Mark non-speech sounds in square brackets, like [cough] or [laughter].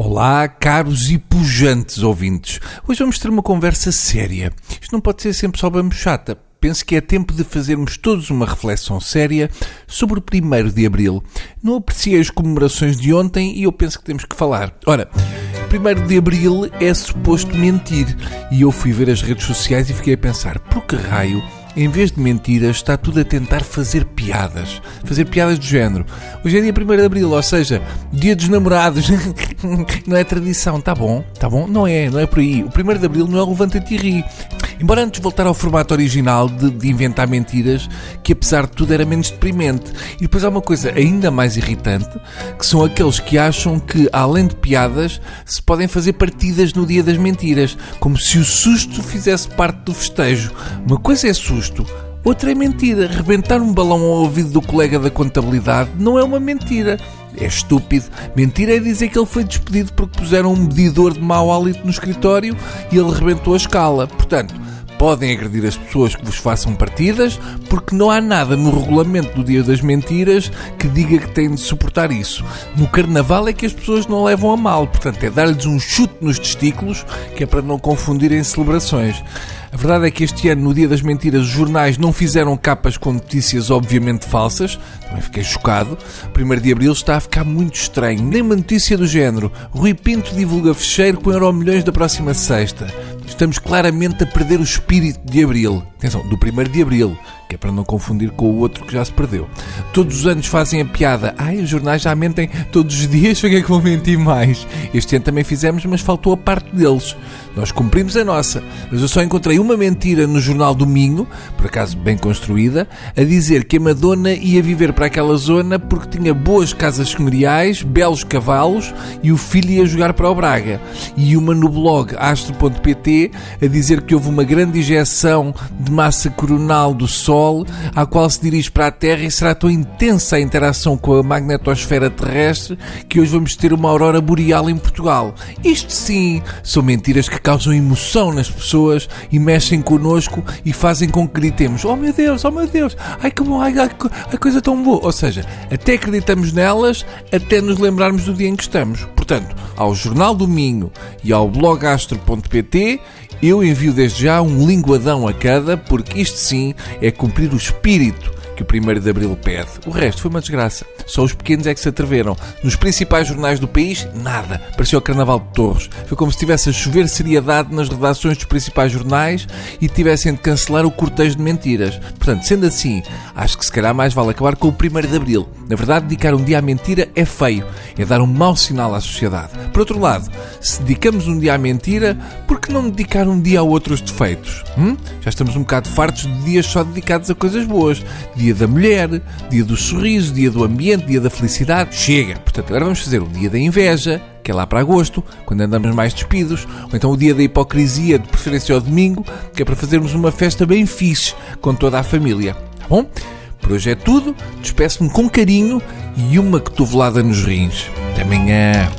Olá, caros e pujantes ouvintes. Hoje vamos ter uma conversa séria. Isto não pode ser sempre só bambu chata. Penso que é tempo de fazermos todos uma reflexão séria sobre o 1 de Abril. Não apreciei as comemorações de ontem e eu penso que temos que falar. Ora, 1 de Abril é suposto mentir. E eu fui ver as redes sociais e fiquei a pensar, por que raio em vez de mentiras, está tudo a tentar fazer piadas. Fazer piadas do género. Hoje é dia 1 de Abril, ou seja, dia dos namorados. [laughs] não é tradição, tá bom, tá bom? Não é, não é por aí. O 1 de Abril não é o levanta-te e ri. Embora antes voltar ao formato original de, de, inventar mentiras, que apesar de tudo era menos deprimente. E depois há uma coisa ainda mais irritante, que são aqueles que acham que, além de piadas, se podem fazer partidas no dia das mentiras, como se o susto fizesse parte do festejo. Uma coisa é susto, outra é mentira. Rebentar um balão ao ouvido do colega da contabilidade não é uma mentira. É estúpido. Mentira é dizer que ele foi despedido porque puseram um medidor de mau hálito no escritório e ele rebentou a escala. Portanto, podem agredir as pessoas que vos façam partidas, porque não há nada no regulamento do Dia das Mentiras que diga que têm de suportar isso. No Carnaval é que as pessoas não levam a mal, portanto é dar-lhes um chute nos testículos, que é para não confundirem celebrações. A verdade é que este ano, no Dia das Mentiras, os jornais não fizeram capas com notícias obviamente falsas. Também fiquei chocado. O 1 de Abril está a ficar muito estranho. Nem uma notícia do género. Rui Pinto divulga fecheiro com euro milhões da próxima sexta. Estamos claramente a perder o espírito de Abril. Atenção, do 1 de Abril que é para não confundir com o outro que já se perdeu. Todos os anos fazem a piada. Ai, os jornais já mentem todos os dias, [laughs] foi que é que vão mentir mais? Este ano também fizemos, mas faltou a parte deles. Nós cumprimos a nossa, mas eu só encontrei uma mentira no jornal Domingo, por acaso bem construída, a dizer que a Madonna ia viver para aquela zona porque tinha boas casas senhoriais, belos cavalos e o filho ia jogar para o Braga. E uma no blog astro.pt a dizer que houve uma grande injeção de massa coronal do Sol à qual se dirige para a Terra e será tão intensa a interação com a magnetosfera terrestre que hoje vamos ter uma aurora boreal em Portugal. Isto sim são mentiras que causam emoção nas pessoas e mexem connosco e fazem com que gritemos: Oh meu Deus, oh meu Deus, ai que bom, ai, ai, ai coisa tão boa. Ou seja, até acreditamos nelas, até nos lembrarmos do dia em que estamos. Portanto, ao Jornal do Minho e ao blogastro.pt eu envio desde já um linguadão a cada, porque isto sim é cumprir o espírito que o 1 de Abril pede. O resto foi uma desgraça. Só os pequenos é que se atreveram. Nos principais jornais do país, nada. Parecia o Carnaval de Torres. Foi como se estivesse a chover seriedade nas redações dos principais jornais e tivessem de cancelar o cortejo de mentiras. Portanto, sendo assim, acho que se calhar mais vale acabar com o 1 de Abril. Na verdade, dedicar um dia à mentira é feio. É dar um mau sinal à sociedade. Por outro lado, se dedicamos um dia à mentira, por que não dedicar um dia a outros defeitos? Hum? Já estamos um bocado fartos de dias só dedicados a coisas boas. Dia da mulher, dia do sorriso, dia do ambiente, dia da felicidade. Chega! Portanto, agora vamos fazer o dia da inveja, que é lá para agosto, quando andamos mais despidos, ou então o dia da hipocrisia, de preferência ao domingo, que é para fazermos uma festa bem fixe com toda a família. Tá bom? Por hoje é tudo. Despeço-me com carinho e uma cotovelada nos rins. Até amanhã.